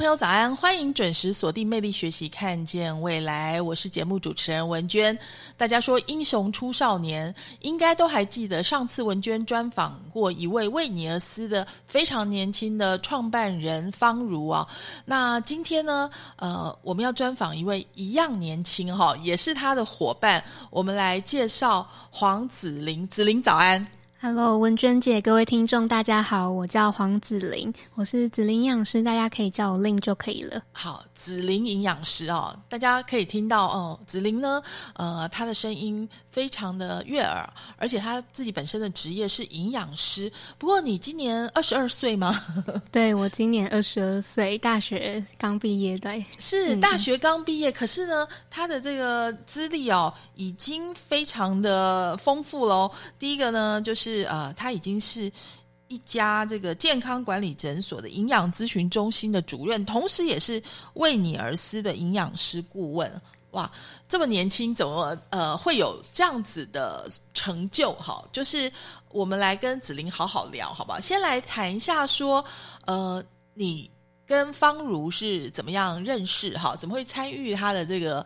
朋友，早安！欢迎准时锁定《魅力学习，看见未来》。我是节目主持人文娟。大家说英雄出少年，应该都还记得上次文娟专访过一位为尼尔斯的非常年轻的创办人方如啊。那今天呢，呃，我们要专访一位一样年轻哈，也是他的伙伴。我们来介绍黄子玲。子玲，早安。Hello，文娟姐，各位听众，大家好，我叫黄子玲，我是子玲营养师，大家可以叫我令就可以了。好，子玲营养师哦，大家可以听到哦，子玲呢，呃，她的声音非常的悦耳，而且她自己本身的职业是营养师。不过你今年二十二岁吗？对，我今年二十二岁，大学刚毕业对。是大学刚毕业，可是呢，她的这个资历哦，已经非常的丰富喽。第一个呢，就是。是呃，他已经是一家这个健康管理诊所的营养咨询中心的主任，同时也是为你而思的营养师顾问。哇，这么年轻，怎么呃会有这样子的成就？哈，就是我们来跟子玲好好聊，好不好？先来谈一下，说呃，你跟方如是怎么样认识？哈，怎么会参与他的这个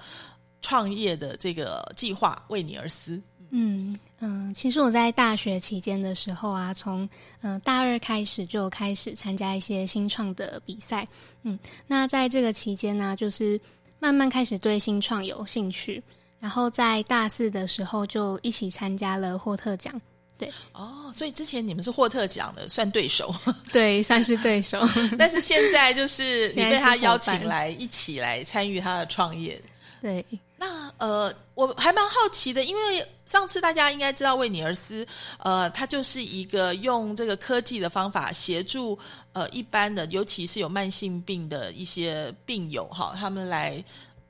创业的这个计划？为你而思。嗯嗯，其实我在大学期间的时候啊，从嗯大二开始就开始参加一些新创的比赛。嗯，那在这个期间呢，就是慢慢开始对新创有兴趣。然后在大四的时候就一起参加了霍特奖。对，哦，所以之前你们是霍特奖的算对手，对，算是对手。但是现在就是你被他邀请来一起来参与他的创业。对。那呃，我还蛮好奇的，因为上次大家应该知道，为你而思，呃，他就是一个用这个科技的方法协助呃一般的，尤其是有慢性病的一些病友哈，他们来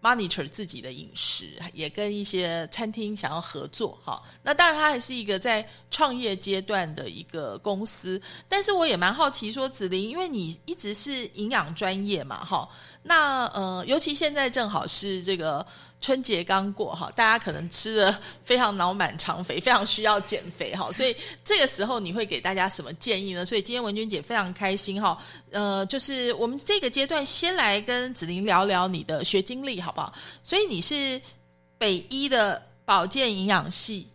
monitor 自己的饮食，也跟一些餐厅想要合作哈。那当然，他还是一个在创业阶段的一个公司，但是我也蛮好奇，说子琳，因为你一直是营养专业嘛，哈，那呃，尤其现在正好是这个。春节刚过哈，大家可能吃的非常脑满肠肥，非常需要减肥哈，所以这个时候你会给大家什么建议呢？所以今天文君姐非常开心哈，呃，就是我们这个阶段先来跟子玲聊聊你的学经历好不好？所以你是北医的保健营养系，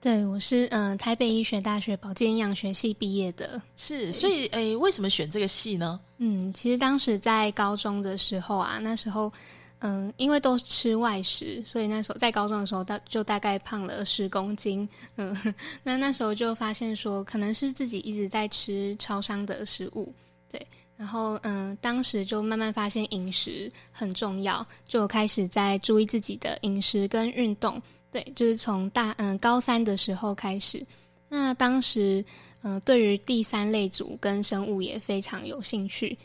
对我是嗯台北医学大学保健营养学系毕业的，是，所以诶，为什么选这个系呢？嗯，其实当时在高中的时候啊，那时候。嗯，因为都吃外食，所以那时候在高中的时候，大就大概胖了十公斤。嗯，那那时候就发现说，可能是自己一直在吃超商的食物，对。然后嗯，当时就慢慢发现饮食很重要，就开始在注意自己的饮食跟运动。对，就是从大嗯高三的时候开始。那当时嗯，对于第三类组跟生物也非常有兴趣。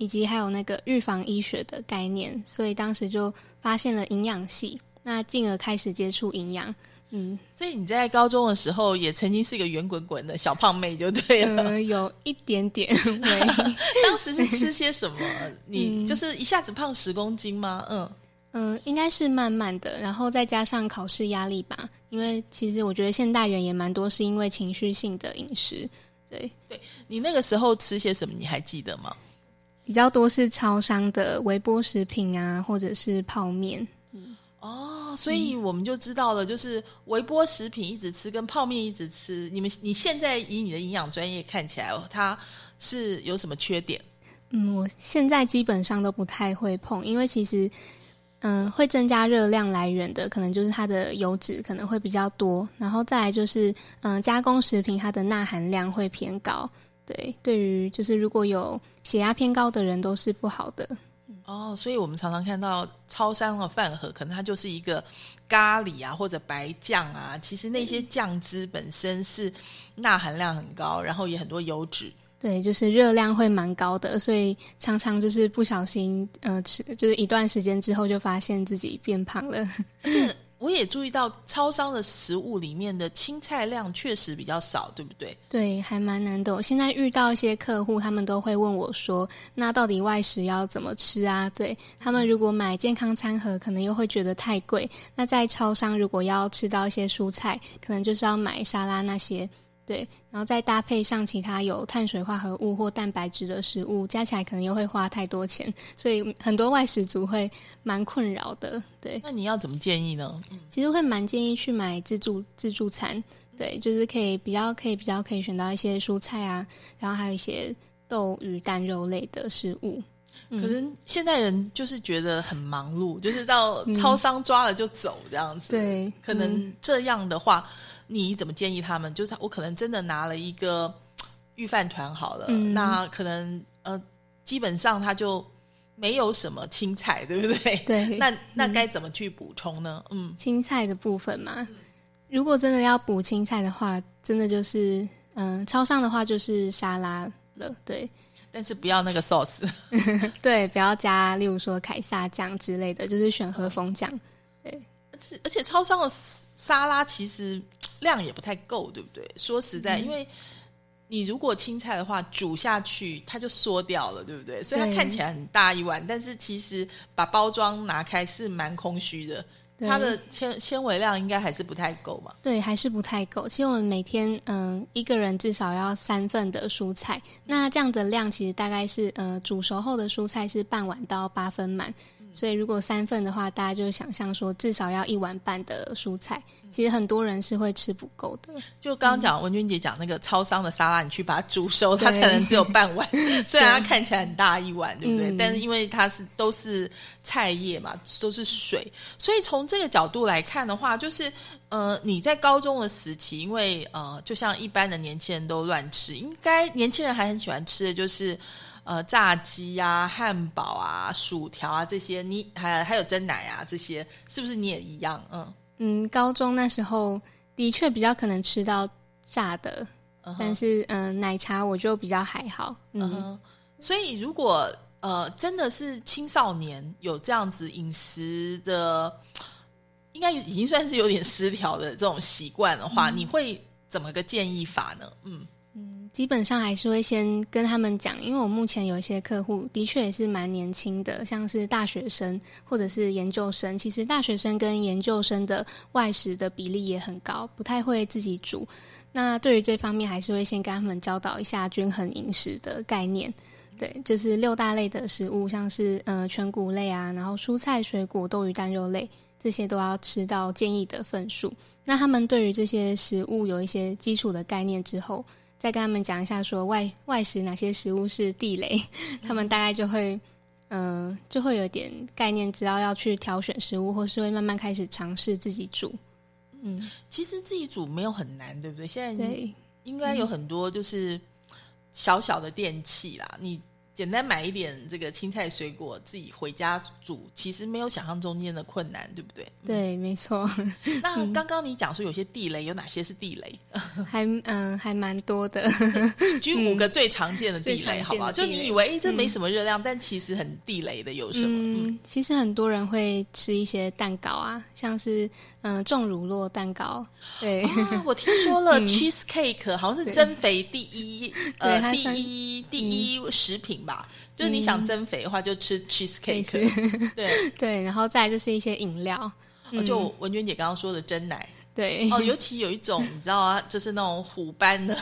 以及还有那个预防医学的概念，所以当时就发现了营养系，那进而开始接触营养。嗯，所以你在高中的时候也曾经是一个圆滚滚的小胖妹，就对了，有一点点。当时是吃些什么？你就是一下子胖十公斤吗？嗯嗯，应该是慢慢的，然后再加上考试压力吧。因为其实我觉得现代人也蛮多是因为情绪性的饮食。对，对你那个时候吃些什么？你还记得吗？比较多是超商的微波食品啊，或者是泡面。嗯哦，所以我们就知道了，就是微波食品一直吃，跟泡面一直吃。你们你现在以你的营养专业看起来，它是有什么缺点？嗯，我现在基本上都不太会碰，因为其实嗯，会增加热量来源的，可能就是它的油脂可能会比较多，然后再来就是嗯，加工食品它的钠含量会偏高。对，对于就是如果有血压偏高的人都是不好的。哦，所以我们常常看到超商的饭盒，可能它就是一个咖喱啊或者白酱啊，其实那些酱汁本身是钠含量很高，然后也很多油脂，对，就是热量会蛮高的，所以常常就是不小心呃吃，就是一段时间之后就发现自己变胖了。我也注意到超商的食物里面的青菜量确实比较少，对不对？对，还蛮难的。我现在遇到一些客户，他们都会问我说：“那到底外食要怎么吃啊？”对他们，如果买健康餐盒，可能又会觉得太贵。那在超商，如果要吃到一些蔬菜，可能就是要买沙拉那些。对，然后再搭配上其他有碳水化合物或蛋白质的食物，加起来可能又会花太多钱，所以很多外食族会蛮困扰的。对，那你要怎么建议呢？其实会蛮建议去买自助自助餐，对，就是可以比较可以比较可以选到一些蔬菜啊，然后还有一些豆鱼蛋肉类的食物。可能现代人就是觉得很忙碌，就是到超商抓了就走这样子。对，可能这样的话。你怎么建议他们？就是我可能真的拿了一个预饭团好了，那可能呃，基本上他就没有什么青菜，对不对？对。那那该怎么去补充呢？嗯，青菜的部分嘛，如果真的要补青菜的话，真的就是嗯，超商的话就是沙拉了，对。但是不要那个 sauce，对，不要加，例如说凯撒酱之类的，就是选和风酱。对，而且而且超商的沙拉其实。量也不太够，对不对？说实在，因为你如果青菜的话煮下去，它就缩掉了，对不对？所以它看起来很大一碗，但是其实把包装拿开是蛮空虚的。它的纤纤维量应该还是不太够嘛？对，还是不太够。其实我们每天嗯一个人至少要三份的蔬菜，那这样的量其实大概是呃煮熟后的蔬菜是半碗到八分满。所以，如果三份的话，大家就想象说，至少要一碗半的蔬菜。其实很多人是会吃不够的。就刚刚讲文君姐讲那个超商的沙拉，你去把它煮熟，它可能只有半碗。虽然它看起来很大一碗，对不对？但是因为它是都是菜叶嘛，都是水，所以从这个角度来看的话，就是呃，你在高中的时期，因为呃，就像一般的年轻人都乱吃，应该年轻人还很喜欢吃的就是。呃，炸鸡啊、汉堡啊、薯条啊这些，你还还有蒸奶啊这些，是不是你也一样？嗯嗯，高中那时候的确比较可能吃到炸的，但是嗯，奶茶我就比较还好。嗯，所以如果呃真的是青少年有这样子饮食的，应该已经算是有点失调的这种习惯的话，你会怎么个建议法呢？嗯。基本上还是会先跟他们讲，因为我目前有一些客户的确也是蛮年轻的，像是大学生或者是研究生。其实大学生跟研究生的外食的比例也很高，不太会自己煮。那对于这方面，还是会先跟他们教导一下均衡饮食的概念。对，就是六大类的食物，像是呃全谷类啊，然后蔬菜、水果、豆鱼蛋肉类这些都要吃到建议的份数。那他们对于这些食物有一些基础的概念之后。再跟他们讲一下，说外外食哪些食物是地雷，他们大概就会，嗯，就会有点概念，知道要去挑选食物，或是会慢慢开始尝试自己煮。嗯，其实自己煮没有很难，对不对？现在应该有很多就是小小的电器啦，你。简单买一点这个青菜水果，自己回家煮，其实没有想象中间的困难，对不对？对，没错。那刚刚你讲说有些地雷，有哪些是地雷？还嗯，还蛮多的。举五个最常见的地雷，好不好？就你以为这没什么热量，但其实很地雷的有什么？嗯，其实很多人会吃一些蛋糕啊，像是嗯重乳酪蛋糕。对，我听说了，cheese cake 好像是增肥第一 呃第一第一食品。吧，就是你想增肥的话，就吃 cheese cake。对对，然后再就是一些饮料，就文娟姐刚刚说的真奶。对哦，尤其有一种你知道啊，就是那种虎斑的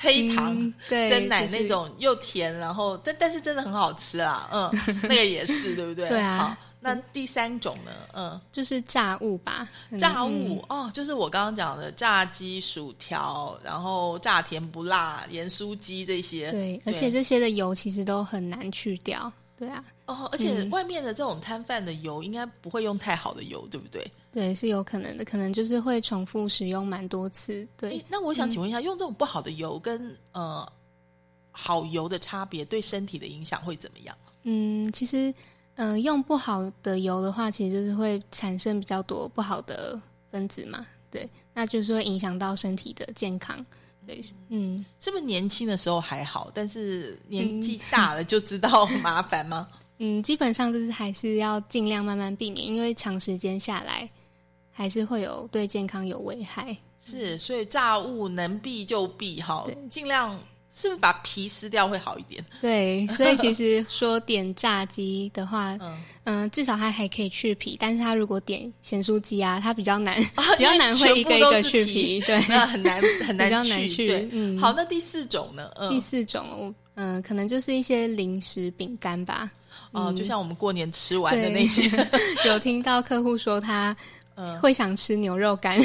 黑糖真奶那种，又甜，然后但但是真的很好吃啊。嗯，那个也是对不对？对啊。那第三种呢？嗯，就是炸物吧。炸物哦，就是我刚刚讲的炸鸡、薯条，然后炸甜不辣、盐酥鸡这些。对，而且这些的油其实都很难去掉。对啊。哦，而且外面的这种摊贩的油应该不会用太好的油，对不对？对，是有可能的，可能就是会重复使用蛮多次。对。那我想请问一下，用这种不好的油跟呃好油的差别，对身体的影响会怎么样？嗯，其实。嗯，用不好的油的话，其实就是会产生比较多不好的分子嘛，对，那就是会影响到身体的健康。对，嗯，是不是年轻的时候还好，但是年纪 大了就知道麻烦吗？嗯，基本上就是还是要尽量慢慢避免，因为长时间下来，还是会有对健康有危害。是，所以炸物能避就避哈对，尽量是不是把皮撕掉会好一点？对，所以其实说点炸鸡的话，嗯，嗯、至少它还可以去皮，但是它如果点咸酥鸡啊，它比较难，啊比较难会一个一个去皮皮。对，那很难 很难比较难去对，嗯。好，那第四种呢？嗯。第，四种，我嗯、可能就是一些零食饼干吧。哦，就像我们过年吃完的那些，有听到客户说他嗯。会想吃牛肉干，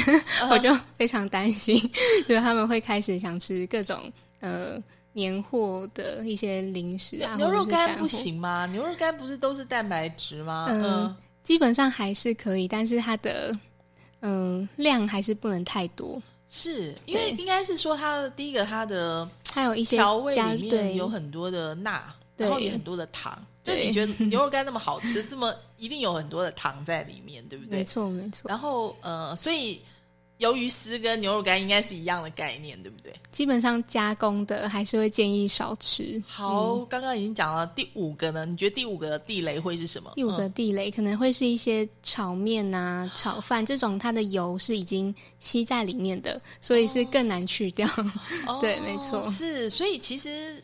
我就非常担心，就是他们会开始想吃各种呃年货的一些零食啊，牛肉干不。行吗？牛肉干不是都是蛋白质吗？嗯嗯，基本上还是可以，但是它的嗯、量还是不能太多。是因为应该是说它的第一个它的还有一些调味加里面有很多的钠，然后也很多的糖。就你觉得牛肉干那么好吃，这么一定有很多的糖在里面，对不对没？错没错，然后呃，所以鱿鱼丝跟牛肉干应该是一样的概念，对不对？基本上加工的还是会建议少吃。好，嗯刚刚已经讲了第五个呢，你觉得第五个地雷会是什么？第五个嗯地雷可能会是一些炒面啊、炒饭这种，它的油是已经吸在里面的，所以是更难去掉。哦 对没错是，所以其实。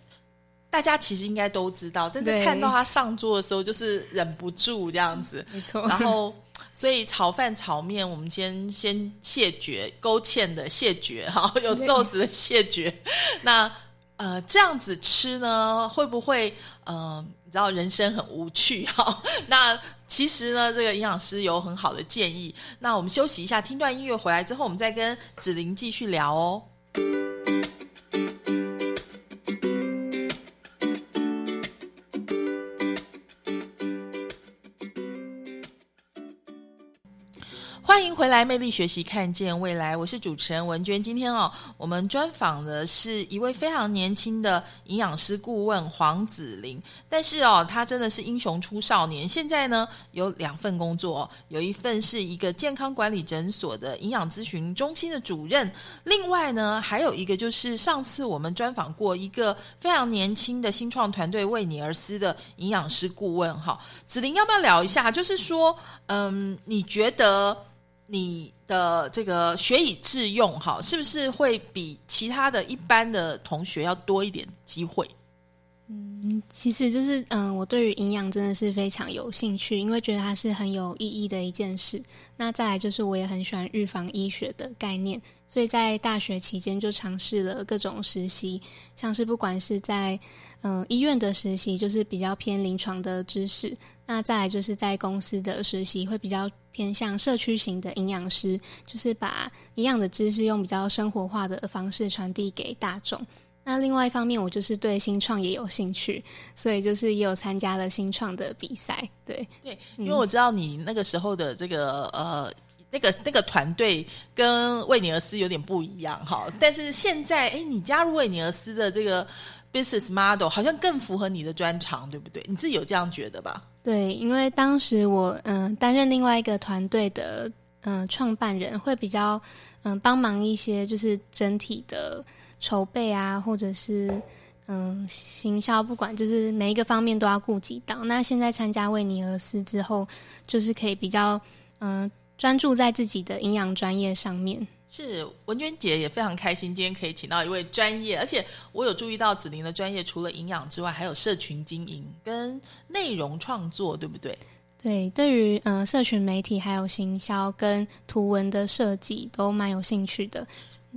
大家其实应该都知道，但是看到他上桌的时候，就是忍不住这样子。没错，然后，所以炒饭、炒面，我们先先谢绝，勾芡的谢绝，哈，有对 sauce 的谢绝。那呃，这样子吃呢，会不会呃，你知道人生很无趣哈？那其实呢，这个营养师有很好的建议。那我们休息一下，听段音乐回来之后，我们再跟子玲继续聊哦。回来，魅力学习，看见未来。我是主持人文娟。今天哦，我们专访的是一位非常年轻的营养师顾问黄子玲。但是哦，他真的是英雄出少年。现在呢，有两份工作、有一份是一个健康管理诊所的营养咨询中心的主任，另外呢，还有一个就是上次我们专访过一个非常年轻的新创团队为你而思的营养师顾问。哈，子玲要不要聊一下？就是说，嗯，你觉得？你的这个学以致用，哈，是不是会比其他的一般的同学要多一点机会？嗯其实就是嗯，我对于营养真的是非常有兴趣，因为觉得它是很有意义的一件事。那再来就是我也很喜欢预防医学的概念，所以在大学期间就尝试了各种实习，像是不管是在嗯医院的实习，就是比较偏临床的知识；那再来就是在公司的实习，会比较偏向社区型的营养师，就是把营养的知识用比较生活化的方式传递给大众。那另外一方面，我就是对新创也有兴趣，所以就是也有参加了新创的比赛。对，对，因为我知道你那个时候的这个呃。那个那个团队跟魏尼尔斯有点不一样哈，但是现在哎，你加入魏尼尔斯的这个 business model 好像更符合你的专长，对不对？你自己有这样觉得吧？对，因为当时我嗯、担任另外一个团队的嗯、创办人，会比较嗯、帮忙一些就是整体的筹备啊，或者是嗯行销，不管就是每一个方面都要顾及到。那现在参加为你而思之后，就是可以比较嗯、专注在自己的营养专业上面。是文娟姐也非常开心，今天可以请到一位专业，而且我有注意到子玲的专业，除了营养之外，还有社群经营跟内容创作，对不对？对，对于呃社群媒体还有行销跟图文的设计都蛮有兴趣的。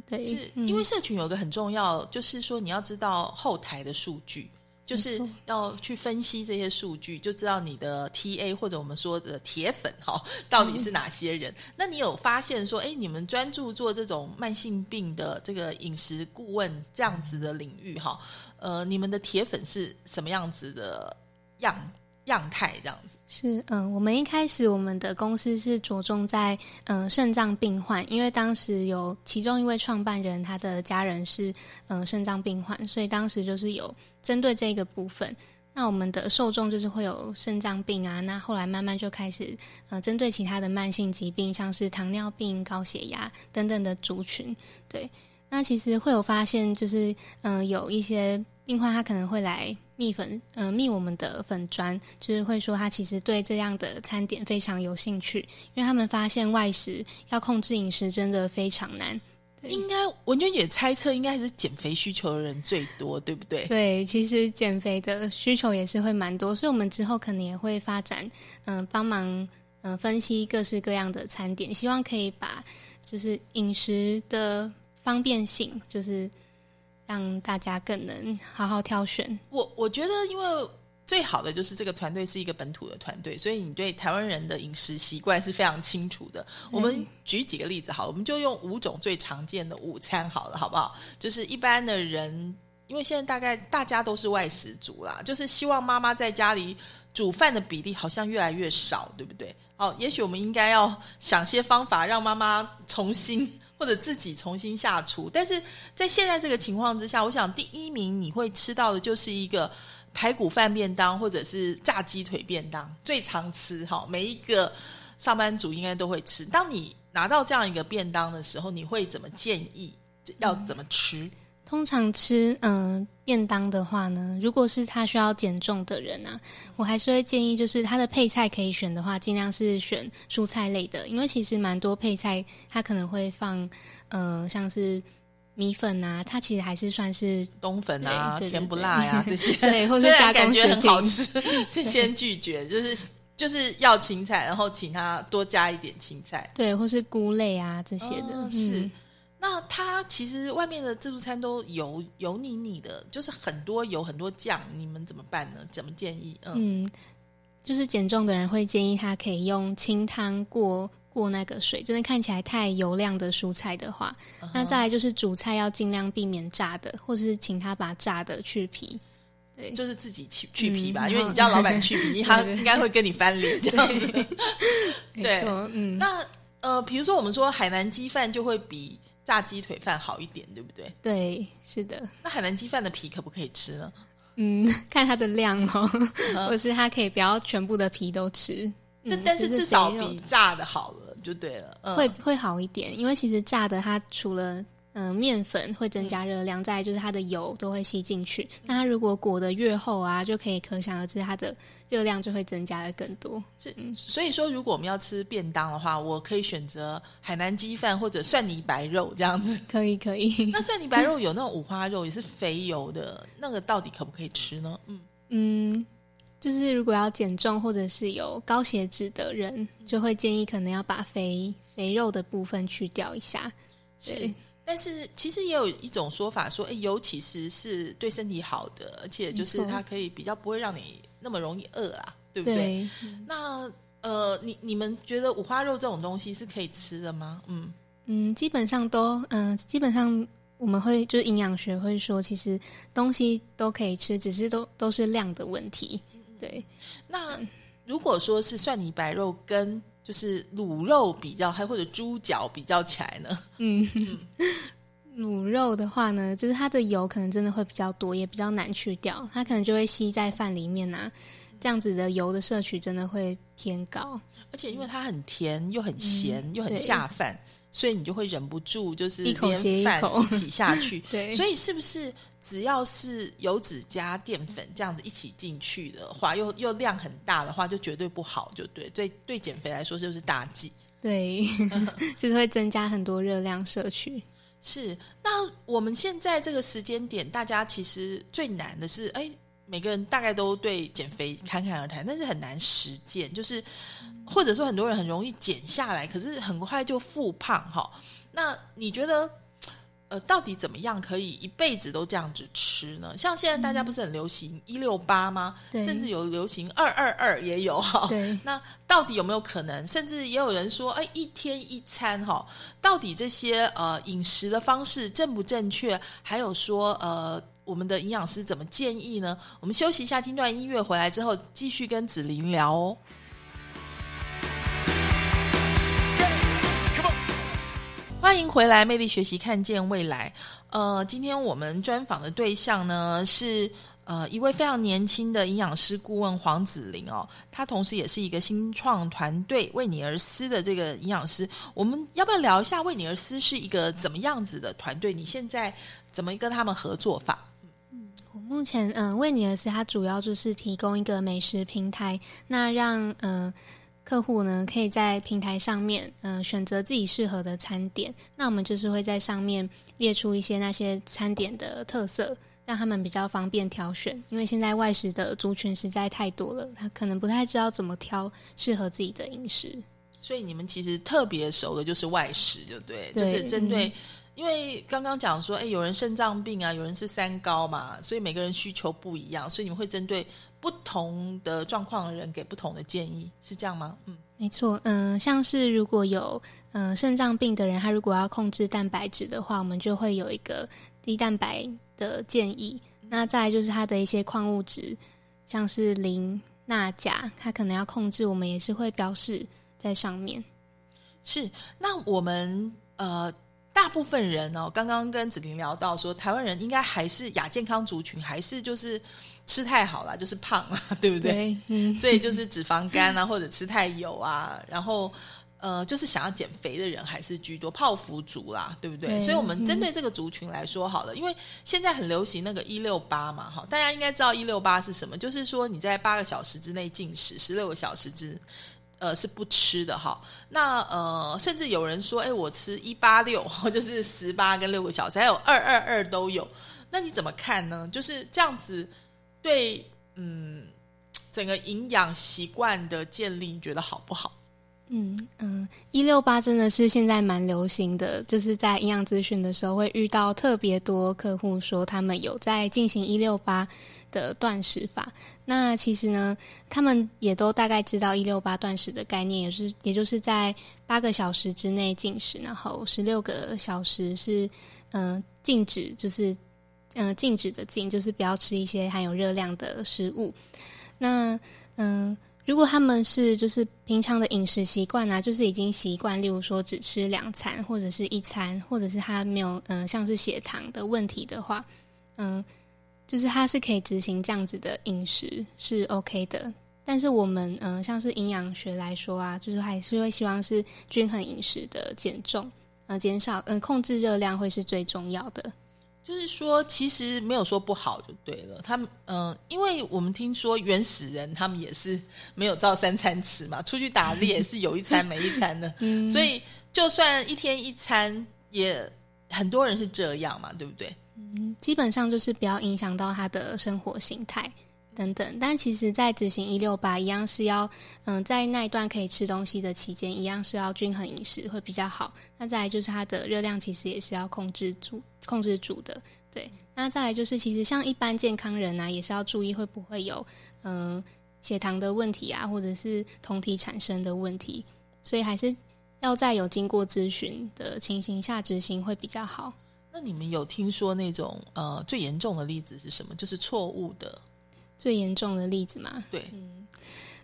对，是嗯因为社群有个很重要，就是说你要知道后台的数据。就是要去分析这些数据，就知道你的 TA 或者我们说的铁粉哈，到底是哪些人。那你有发现说，哎，你们专注做这种慢性病的这个饮食顾问这样子的领域哈？呃，你们的铁粉是什么样子的样样态？这样子是嗯，我们一开始我们的公司是着重在嗯肾脏病患，因为当时有其中一位创办人，他的家人是嗯肾脏病患，所以当时就是有针对这个部分。那我们的受众就是会有肾脏病啊，那后来慢慢就开始呃针对其他的慢性疾病，像是糖尿病、高血压等等的族群。对，那其实会有发现，就是嗯、呃有一些病患他可能会来蜜粉，嗯、蜜我们的粉砖，就是会说他其实对这样的餐点非常有兴趣，因为他们发现外食要控制饮食真的非常难。对应该文娟姐猜测应该是减肥需求的人最多，对不对？对，其实减肥的需求也是会蛮多，所以我们之后可能也会发展，嗯、帮忙嗯、呃分析各式各样的餐点，希望可以把就是饮食的方便性，就是让大家更能好好挑选。我我觉得，因为最好的就是这个团队是一个本土的团队，所以你对台湾人的饮食习惯是非常清楚的。我们举几个例子好了，我们就用五种最常见的午餐好了，好不好？就是一般的人，因为现在大概大家都是外食族啦，就是希望妈妈在家里煮饭的比例好像越来越少，对不对？哦，也许我们应该要想些方法，让妈妈重新或者自己重新下厨。但是在现在这个情况之下，我想第一名你会吃到的就是一个排骨饭便当，或者是炸鸡腿便当，最常吃哈，每一个上班族应该都会吃。当你拿到这样一个便当的时候，你会怎么建议要怎么吃？通常吃嗯、呃便当的话呢，如果是他需要减重的人啊，我还是会建议，就是他的配菜可以选的话，尽量是选蔬菜类的，因为其实蛮多配菜他可能会放呃像是米粉啊，它其实还是算是冬粉啊，甜不辣呀、这些，对或 是加工感觉食品很好吃，就先拒绝，就是就是要青菜，然后请他多加一点青菜。对，或是菇类啊这些的，哦是嗯那它其实外面的自助餐都油油腻腻的，就是很多油很多酱，你们怎么办呢？怎么建议？嗯，嗯，就是减重的人会建议他可以用清汤过过那个水，真的看起来太油亮的蔬菜的话，嗯那再来就是主菜要尽量避免炸的，或者是请他把炸的去皮。对，就是自己去去皮吧，嗯因为你叫老板去皮，他应该会跟你翻脸这样子。对，嗯，那呃，比如说我们说海南鸡饭就会比炸鸡腿饭好一点，对不对？对，是的，那海南鸡饭的皮可不可以吃呢？嗯，看它的量哦，或是它可以不要全部的皮都吃，嗯，但但是至少比炸的好了，就对了。嗯、会会好一点，因为其实炸的它除了嗯、呃面粉会增加热量，再就是它的油都会吸进去。那它如果裹得越厚啊，就可以可想而知它的热量就会增加的更多。是，所以说，如果我们要吃便当的话，我可以选择海南鸡饭或者蒜泥白肉这样子。可 以可以，那蒜泥白肉 有那种五花肉，也是肥油的，那个到底可不可以吃呢？嗯，嗯。就是如果要减重或者是有高血脂的人，就会建议可能要把肥肥肉的部分去掉一下。对。但是其实也有一种说法说，哎，油其实是对身体好的，而且就是它可以比较不会让你那么容易饿啊，对不对？对，那呃，你你们觉得五花肉这种东西是可以吃的吗？嗯，嗯，基本上都，嗯、基本上我们会就是营养学会说，其实东西都可以吃，只是都都是量的问题。对，那如果说是蒜泥白肉跟就是卤肉比较，还或者猪脚比较起来呢？嗯，卤肉的话呢，就是它的油可能真的会比较多，也比较难去掉，它可能就会吸在饭里面啊，这样子的油的摄取真的会偏高。而且因为它很甜又很咸、又很下饭，所以你就会忍不住就是一口接一口一起下去。对所以是不是只要是油脂加淀粉这样子一起进去的话，又又量很大的话，就绝对不好，就对。对对，减肥来说就是大忌。对，就是会增加很多热量摄取。是，那我们现在这个时间点，大家其实最难的是，哎，每个人大概都对减肥侃侃而谈，但是很难实践，就是或者说很多人很容易减下来，可是很快就复胖哈。那你觉得，呃，到底怎么样可以一辈子都这样子吃呢？像现在大家不是很流行一六八吗？对甚至有流行二二二也有哈。对，那到底有没有可能？甚至也有人说，哎，一天一餐哈，到底这些呃饮食的方式正不正确？还有说呃，我们的营养师怎么建议呢？我们休息一下，听段音乐，回来之后继续跟子琳聊哦。欢迎回来，魅力学习，看见未来。呃，今天我们专访的对象呢是呃一位非常年轻的营养师顾问黄子玲哦，他同时也是一个新创团队为你而思的这个营养师。我们要不要聊一下为你而思是一个怎么样子的团队？你现在怎么跟他们合作法？我目前嗯，为你而思，它主要就是提供一个美食平台，那让嗯。客户呢，可以在平台上面，嗯，选择自己适合的餐点。那我们就是会在上面列出一些那些餐点的特色，让他们比较方便挑选。因为现在外食的族群实在太多了，他可能不太知道怎么挑适合自己的饮食。所以你们其实特别熟的就是外食，就对，就是针对。因为刚刚讲说，哎，有人肾脏病啊，有人是三高嘛，所以每个人需求不一样，所以你们会针对。不同的状况的人给不同的建议，是这样吗？嗯，没错。嗯，像是如果有嗯肾脏病的人，他如果要控制蛋白质的话，我们就会有一个低蛋白的建议。那再来就是他的一些矿物质，像是磷、钠、钾，他可能要控制，我们也是会标示在上面。是，那我们呃。大部分人哦，刚刚跟子玲聊到说，台湾人应该还是亚健康族群，还是就是吃太好了，就是胖啊，对不对？嗯，所以就是脂肪肝啊，或者吃太油啊，然后呃，就是想要减肥的人还是居多，泡芙族啦，对不对？所以我们针对这个族群来说好了，因为现在很流行那个一六八嘛，哈，大家应该知道一六八是什么，就是说你在八个小时之内进食，十六个小时之。呃，是不吃的哈。那呃，甚至有人说，哎，我吃一八六，就是十八跟六个小时，还有二二二都有。那你怎么看呢？就是这样子，对，嗯，整个营养习惯的建立，你觉得好不好？嗯嗯，一六八真的是现在蛮流行的，就是在营养咨询的时候会遇到特别多客户说他们有在进行一六八。的断食法，那其实呢，他们也都大概知道一六八断食的概念，也是也就是在八个小时之内进食，然后十六个小时是嗯禁止，就是嗯禁止的禁，就是不要吃一些含有热量的食物。那嗯，如果他们是就是平常的饮食习惯啊，就是已经习惯，例如说只吃两餐或者是一餐，或者是他没有嗯像是血糖的问题的话，嗯。就是他是可以执行这样子的饮食是 OK 的，但是我们嗯，像是营养学来说啊，就是还是会希望是均衡饮食的减重，呃，减少嗯控制热量会是最重要的。就是说，其实没有说不好就对了。他们嗯，因为我们听说原始人他们也是没有照三餐吃嘛，出去打猎是有一餐没一餐的，所以就算一天一餐，也很多人是这样嘛，对不对？嗯，基本上就是不要影响到他的生活形态等等。但其实，在执行一六八一样是要，嗯，在那一段可以吃东西的期间，一样是要均衡饮食会比较好。那再来就是它的热量其实也是要控制住、控制住的。对，那再来就是其实像一般健康人啊，也是要注意会不会有嗯血糖的问题啊，或者是酮体产生的问题。所以还是要在有经过咨询的情形下执行会比较好。那你们有听说那种呃最严重的例子是什么？就是错误的最严重的例子嘛？对，嗯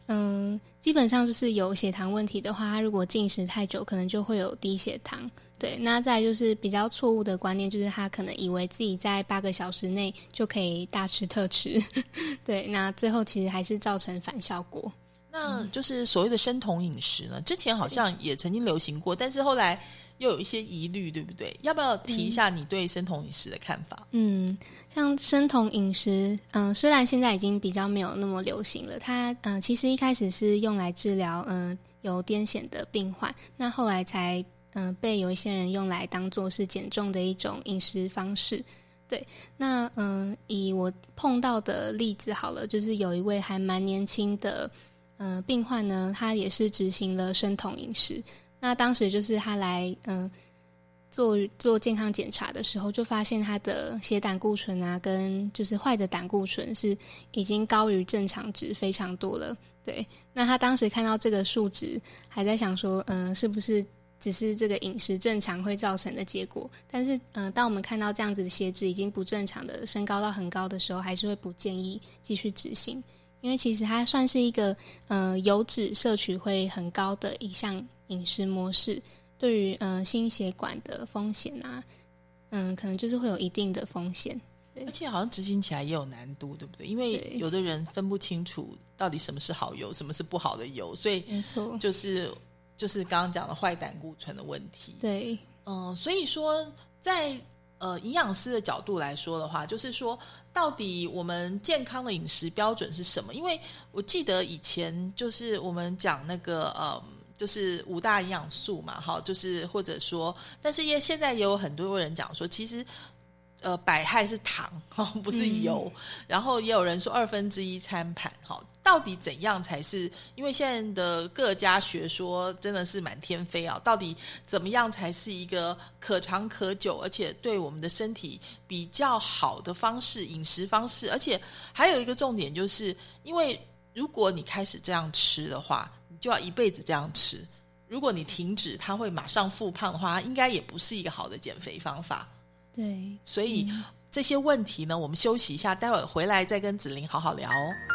嗯，基本上就是有血糖问题的话，他如果进食太久，可能就会有低血糖。对，那再就是比较错误的观念，就是他可能以为自己在八个小时内就可以大吃特吃，对，那最后其实还是造成反效果。那就是所谓的生酮饮食呢，之前好像也曾经流行过，但是后来。又有一些疑虑，对不对？要不要提一下你对生酮饮食的看法？嗯，像生酮饮食，嗯，虽然现在已经比较没有那么流行了，它嗯，其实一开始是用来治疗嗯有癫痫的病患，那后来才嗯被有一些人用来当做是减重的一种饮食方式。对，那嗯，以我碰到的例子好了，就是有一位还蛮年轻的嗯病患呢，他也是执行了生酮饮食。那当时就是他来嗯做做健康检查的时候，就发现他的血胆固醇啊，跟就是坏的胆固醇是已经高于正常值非常多了。对，那他当时看到这个数值，还在想说，嗯，是不是只是这个饮食正常会造成的结果？但是，嗯，当我们看到这样子的血脂已经不正常的升高到很高的时候，还是会不建议继续执行，因为其实它算是一个嗯油脂摄取会很高的一项。饮食模式对于嗯心血管的风险啊，嗯，可能就是会有一定的风险。而且好像执行起来也有难度，对不对？因为有的人分不清楚到底什么是好油，什么是不好的油，所以没错，就是就是刚刚讲的坏胆固醇的问题。对，嗯，所以说在呃营养师的角度来说的话，就是说到底我们健康的饮食标准是什么？因为我记得以前就是我们讲那个呃。就是五大营养素嘛，哈，就是或者说，但是也现在也有很多人讲说，其实呃百害是糖 哈，不是油。然后也有人说二分之一餐盘哈，到底怎样才是？因为现在的各家学说真的是满天飞啊，到底怎么样才是一个可长可久，而且对我们的身体比较好的方式饮食方式？而且还有一个重点，就是因为如果你开始这样吃的话。就要一辈子这样吃。如果你停止，它会马上复胖的话，应该也不是一个好的减肥方法。对，所以、这些问题呢，我们休息一下，待会儿回来再跟子玲好好聊哦。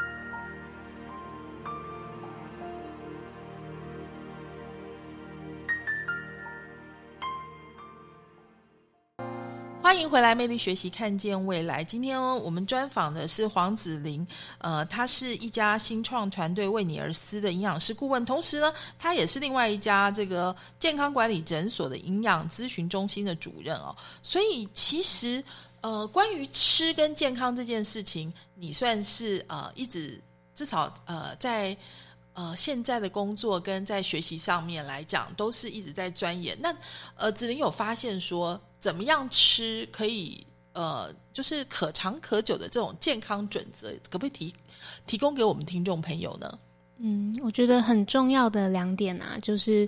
欢迎回来，魅力学习，看见未来。今天我们专访的是黄子玲，呃，她是一家新创团队为你而思的营养师顾问，同时呢，她也是另外一家这个健康管理诊所的营养咨询中心的主任哦。所以其实，呃，关于吃跟健康这件事情，你算是呃一直至少呃在。呃，现在的工作跟在学习上面来讲，都是一直在钻研。那呃，子玲有发现说，怎么样吃可以呃，就是可长可久的这种健康准则，可不可以提提供给我们听众朋友呢？嗯，我觉得很重要的两点啊，就是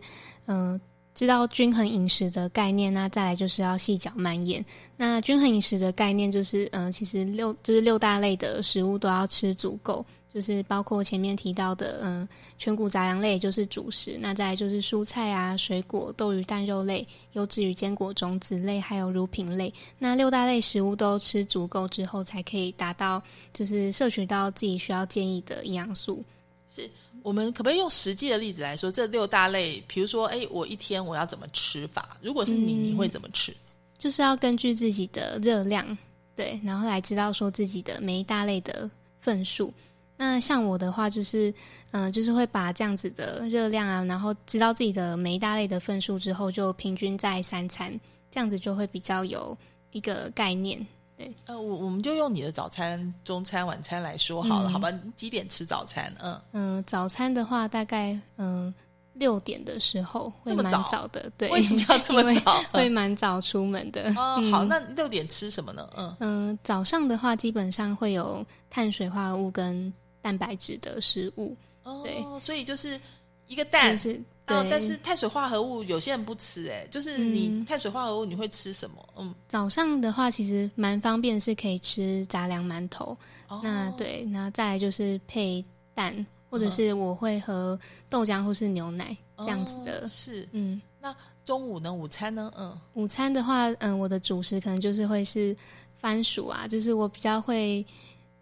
嗯、呃知道均衡饮食的概念那再来就是要细嚼慢咽。那均衡饮食的概念就是，嗯、其实六就是六大类的食物都要吃足够。就是包括前面提到的，嗯，全谷杂粮类就是主食，那再来就是蔬菜啊、水果、豆鱼蛋肉类、优质与坚果种子类，还有乳品类。那六大类食物都吃足够之后，才可以达到就是摄取到自己需要建议的营养素。是我们可不可以用实际的例子来说，这六大类，比如说，哎，我一天我要怎么吃法？如果是你，嗯你会怎么吃？就是要根据自己的热量，对，然后来知道说自己的每一大类的份数。那像我的话，就是，嗯、就是会把这样子的热量啊，然后知道自己的每一大类的份数之后，就平均在三餐，这样子就会比较有一个概念。对呃，我我们就用你的早餐、中餐、晚餐来说好了，嗯好吧？你几点吃早餐？嗯，嗯、早餐的话，大概嗯六、点的时候会蛮早早的，对，为什么要这么早？会蛮早出门的。哦，嗯好，那六点吃什么呢？嗯，嗯，早上的话基本上会有碳水化合物跟蛋白质的食物，哦，对所以就是一个蛋就，是哦，但是碳水化合物有些人不吃，哎，就是你嗯碳水化合物你会吃什么？嗯，早上的话其实蛮方便，是可以吃杂粮馒头。哦那对，那再来就是配蛋，或者嗯是我会喝豆浆或是牛奶这样子哦的。是。嗯，那中午呢？午餐呢？嗯，午餐的话，嗯，我的主食可能就是会是番薯啊，就是我比较会，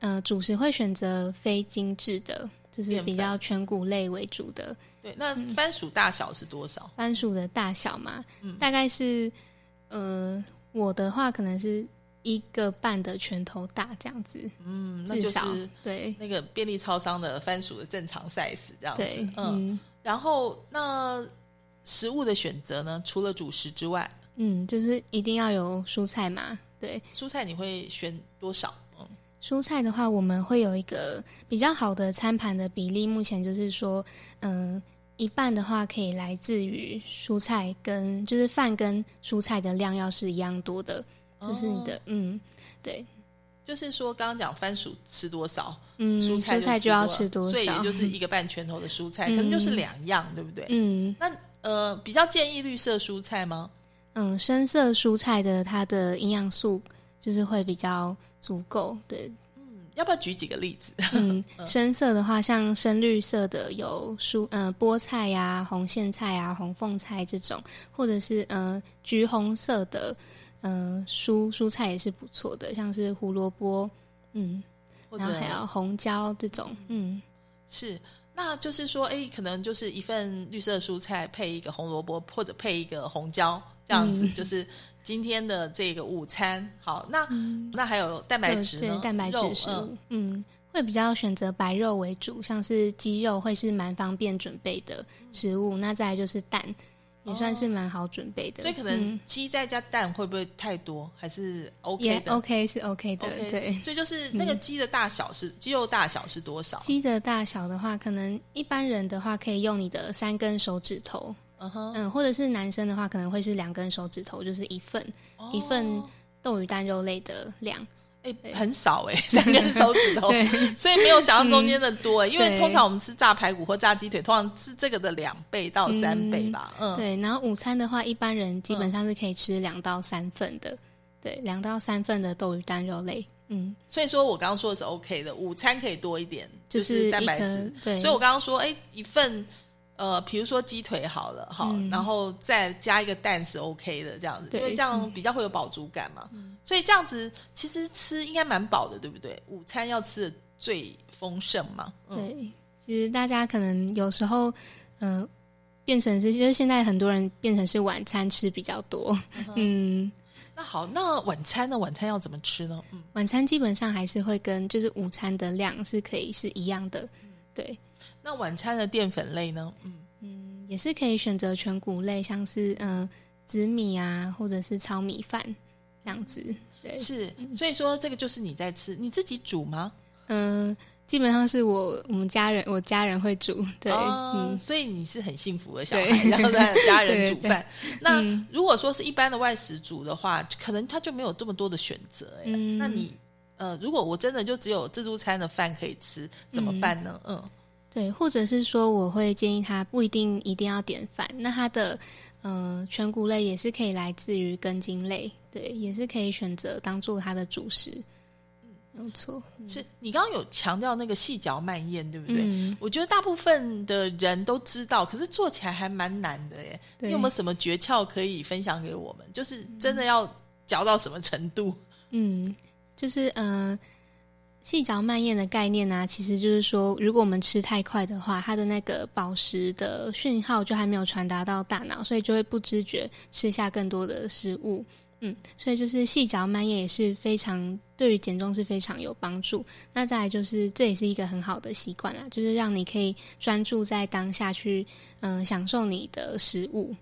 呃，主食会选择非精致的，就是比较全谷类为主的。对。那嗯番薯大小是多少？番薯的大小嘛，嗯大概是，呃，我的话可能是一个半的拳头大这样子，嗯，那至少、就是对那个便利超商的番薯的正常 size 这样子。嗯。嗯然后那食物的选择呢？除了主食之外，嗯，就是一定要有蔬菜嘛，对。蔬菜你会选多少？嗯，蔬菜的话，我们会有一个比较好的餐盘的比例，目前就是说，嗯、一半的话可以来自于蔬菜跟就是饭跟蔬菜的量要是一样多的，就是你的、哦。嗯，对，就是说刚刚讲番薯吃多少，嗯，蔬菜菜就要吃吃多少，所以也就是。一个半拳头的蔬菜，嗯可能就是两样，对不对？嗯。那呃，比较建议绿色蔬菜吗？嗯，深色蔬菜的它的营养素就是会比较足够，对，要不要举几个例子？嗯，深色的话，像深绿色的有蔬呃菠菜呀、红苋菜啊、红凤菜这种，或者是呃橘红色的呃蔬蔬菜也是不错的，像是胡萝卜，嗯，或者然后还有红椒这种，嗯。是，那就是说，哎，可能就是一份绿色蔬菜配一个红萝卜，或者配一个红椒，这样子，嗯就是今天的这个午餐。好，那、那还有蛋白质呢？对蛋白肉质食嗯物，嗯，会比较选择白肉为主，像是鸡肉会是蛮方便准备的食物。那再来就是蛋，也算是蛮好准备的。所以可能嗯鸡再加蛋会不会太多？还是 OK 也的 OK 是 OK 的对。所以就是那个鸡的大小是、鸡肉大小是多少？鸡的大小的话，可能一般人的话可以用你的三根手指头，嗯哼，嗯，或者是男生的话可能会是两根手指头，就是一份、一份豆鱼蛋肉类的量。哎、很少哎、三根手指头，所以没有想象中间的多、欸因为通常我们吃炸排骨或炸鸡腿，通常是这个的两倍到三倍吧。嗯，对，然后午餐的话，一般人基本上是可以吃两到三份的，对，两到三份的豆鱼蛋肉类。嗯，所以说我刚刚说的是 OK 的，午餐可以多一点，就就是蛋白质。对所以我刚刚说，哎，一份呃，比如说鸡腿好了哈，然后再加一个蛋是 OK 的，这样子，因对为这样比较会有饱足感嘛。所以这样子其实吃应该蛮饱的，对不对？午餐要吃的最丰盛嘛。嗯，对，其实大家可能有时候，嗯、变成是就是现在很多人变成是晚餐吃比较多，嗯，那好，那晚餐呢？晚餐要怎么吃呢？嗯，晚餐基本上还是会跟就是午餐的量是可以是一样的，对，那晚餐的淀粉类呢？嗯，嗯，也是可以选择全谷类，像是嗯、呃紫米啊，或者是糙米饭这样子，对，是，所以说这个就是你在吃，你自己煮吗？嗯、基本上是我我们家人我家人会煮，对，哦嗯，所以你是很幸福的小孩，然后在家人对煮饭。那嗯如果说是一般的外食煮的话，可能他就没有这么多的选择。哎、嗯那你呃，如果我真的就只有自助餐的饭可以吃，怎么办呢？嗯，对，或者是说我会建议他不一定一定要点饭，那他的呃全谷类也是可以来自于根茎类，对，也是可以选择当做他的主食，没有错，是你刚刚有强调那个细嚼慢咽，对不对？嗯，我觉得大部分的人都知道，可是做起来还蛮难的耶。你对有没有什么诀窍可以分享给我们？就是真的要嚼到什么程度？嗯，就是呃，细嚼慢咽的概念呢、其实就是说，如果我们吃太快的话，它的那个饱食的讯号就还没有传达到大脑，所以就会不知觉吃下更多的食物。嗯，所以就是细嚼慢咽也是非常对于减重是非常有帮助。那再来就是这也是一个很好的习惯啦，就是让你可以专注在当下去，嗯、享受你的食物。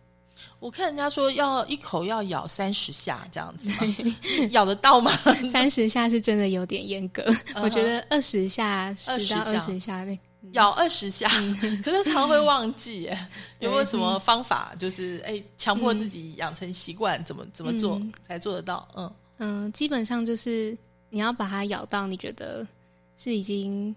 我看人家说要一口要咬三十下这样子？咬得到吗？三十下是真的有点严格，我觉得二十下十到下二十下那。咬二十下，可是常会忘记耶。有没有什么方法，就是哎，强迫自己养成习惯，怎么怎么做嗯才做得到？嗯，嗯，基本上就是你要把它咬到，你觉得是已经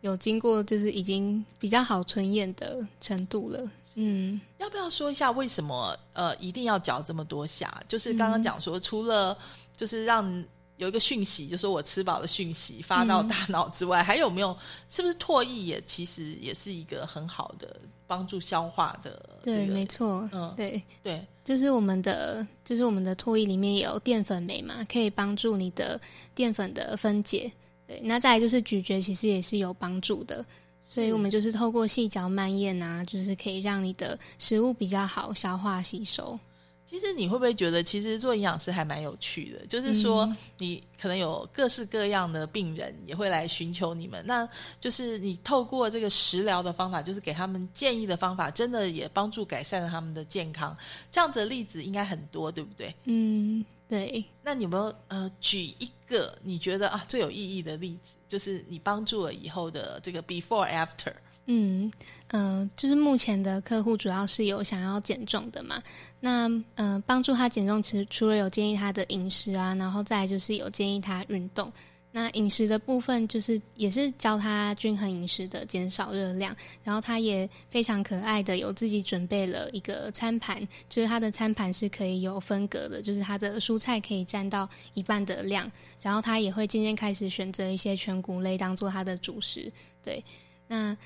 有经过，就是已经比较好吞咽的程度了。嗯，要不要说一下为什么呃一定要嚼这么多下？就是刚刚讲说，除了就是让有一个讯息，就说我吃饱的讯息发到大脑之外，还有没有是不是唾液也其实也是一个很好的帮助消化的、这对，没错，嗯对，对，就是我们的，就是我们的唾液里面有淀粉酶嘛，可以帮助你的淀粉的分解。对，那再来就是咀嚼，其实也是有帮助的。所以我们就是透过细嚼慢咽啊，就是可以让你的食物比较好消化吸收。其实你会不会觉得，其实做营养师还蛮有趣的？就是说，嗯你可能有各式各样的病人也会来寻求你们，那就是你透过这个食疗的方法，就是给他们建议的方法，真的也帮助改善了他们的健康。这样子的例子应该很多，对不对？嗯，对，那你有没有呃举一个你觉得啊最有意义的例子，就是你帮助了以后的这个 before after？嗯，嗯，就是目前的客户主要是有想要减重的嘛，那嗯，帮助他减重，其实除了有建议他的饮食啊，然后再就是有建议他运动。那饮食的部分就是也是教他均衡饮食的，减少热量，然后他也非常可爱的有自己准备了一个餐盘，就是他的餐盘是可以有分隔的，就是他的蔬菜可以占到一半的量，然后他也会渐渐开始选择一些全谷类当做他的主食，对，那。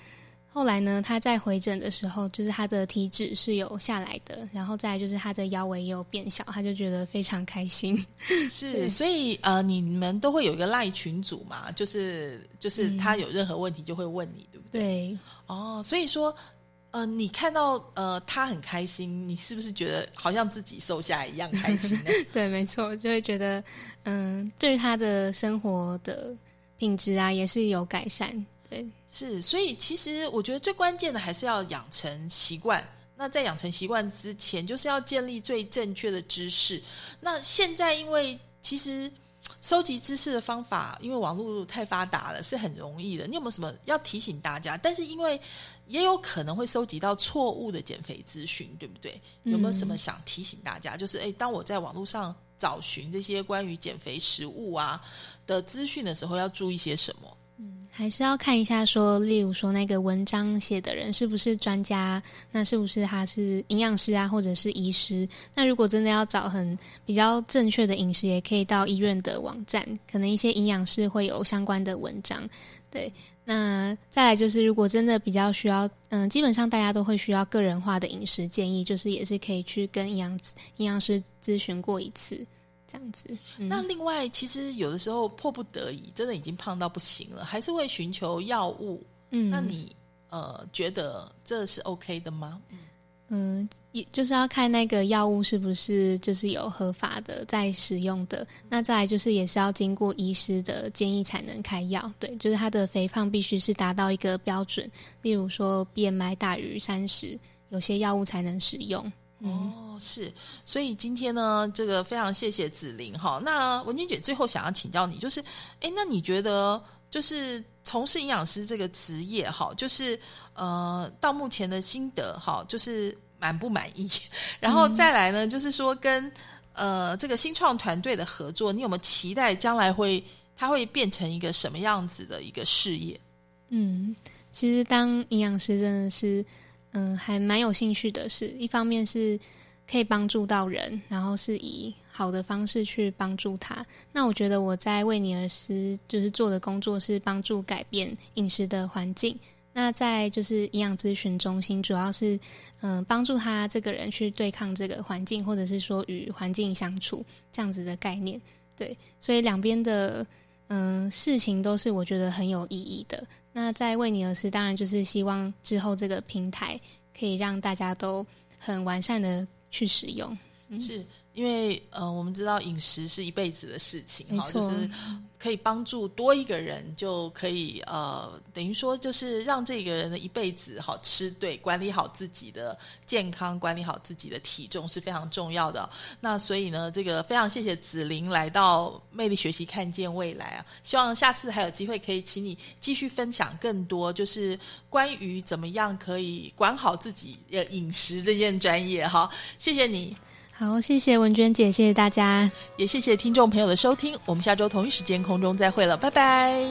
后来呢，他在回诊的时候，就是他的体脂是有下来的，然后再来就是他的腰围也有变小，他就觉得非常开心。是，所以呃，你们都会有一个赖群组嘛，就是就是他有任何问题就会问你，对不对？对，哦，所以说呃，你看到呃他很开心，你是不是觉得好像自己瘦下来一样开心呢？对，没错，就会觉得嗯，对他的生活的品质啊也是有改善。对，是，所以其实我觉得最关键的还是要养成习惯。那在养成习惯之前，就是要建立最正确的知识。那现在因为其实。收集知识的方法，因为网络太发达了，是很容易的。你有没有什么要提醒大家？但是因为也有可能会收集到错误的减肥资讯，对不对？有没有什么想提醒大家？就是，诶，当我在网络上找寻这些关于减肥食物啊的资讯的时候，要注意些什么？还是要看一下，说，例如说那个文章写的人是不是专家，那是不是他是营养师啊，或者是医师？那如果真的要找很比较正确的饮食，也可以到医院的网站，可能一些营养师会有相关的文章。对，那再来就是，如果真的比较需要，嗯，基本上大家都会需要个人化的饮食建议，就是也是可以去跟营养营养师咨询过一次。这样子，那另外，其实有的时候迫不得已，真的已经胖到不行了，还是会寻求药物。嗯，那你呃，觉得这是 OK 的吗？嗯，也就是要看那个药物是不是就是有合法的在使用的。那再来就是也是要经过医师的建议才能开药。对，就是他的肥胖必须是达到一个标准，例如说 BMI 大于三十，有些药物才能使用。哦，是，所以今天呢，这个非常谢谢子玲哈。那文娟姐最后想要请教你，就是，哎，那你觉得就是从事营养师这个职业哈，就是呃，到目前的心得哈，就是满不满意？然后再来呢，就是说跟呃这个新创团队的合作，你有没有期待将来会它会变成一个什么样子的一个事业？嗯，其实当营养师真的是。嗯，还蛮有兴趣的，是一方面是可以帮助到人，然后是以好的方式去帮助他。那我觉得我在为你而思，就是做的工作是帮助改变饮食的环境。那在就是营养咨询中心，主要是嗯帮助他这个人去对抗这个环境，或者是说与环境相处这样子的概念。对，所以两边的。嗯，事情都是我觉得很有意义的。那在为你而思，当然就是希望之后这个平台可以让大家都很完善的去使用。是。因为呃，我们知道饮食是一辈子的事情，哈，就是可以帮助多一个人，就可以呃，等于说就是让这个人的一辈子好吃对，管理好自己的健康，管理好自己的体重是非常重要的。那所以呢，这个非常谢谢子琳来到魅力学习，看见未来啊！希望下次还有机会可以请你继续分享更多，就是关于怎么样可以管好自己的饮食这件专业哈。谢谢你。好，谢谢文娟姐，谢谢大家，也谢谢听众朋友的收听。我们下周同一时间空中再会了，拜拜。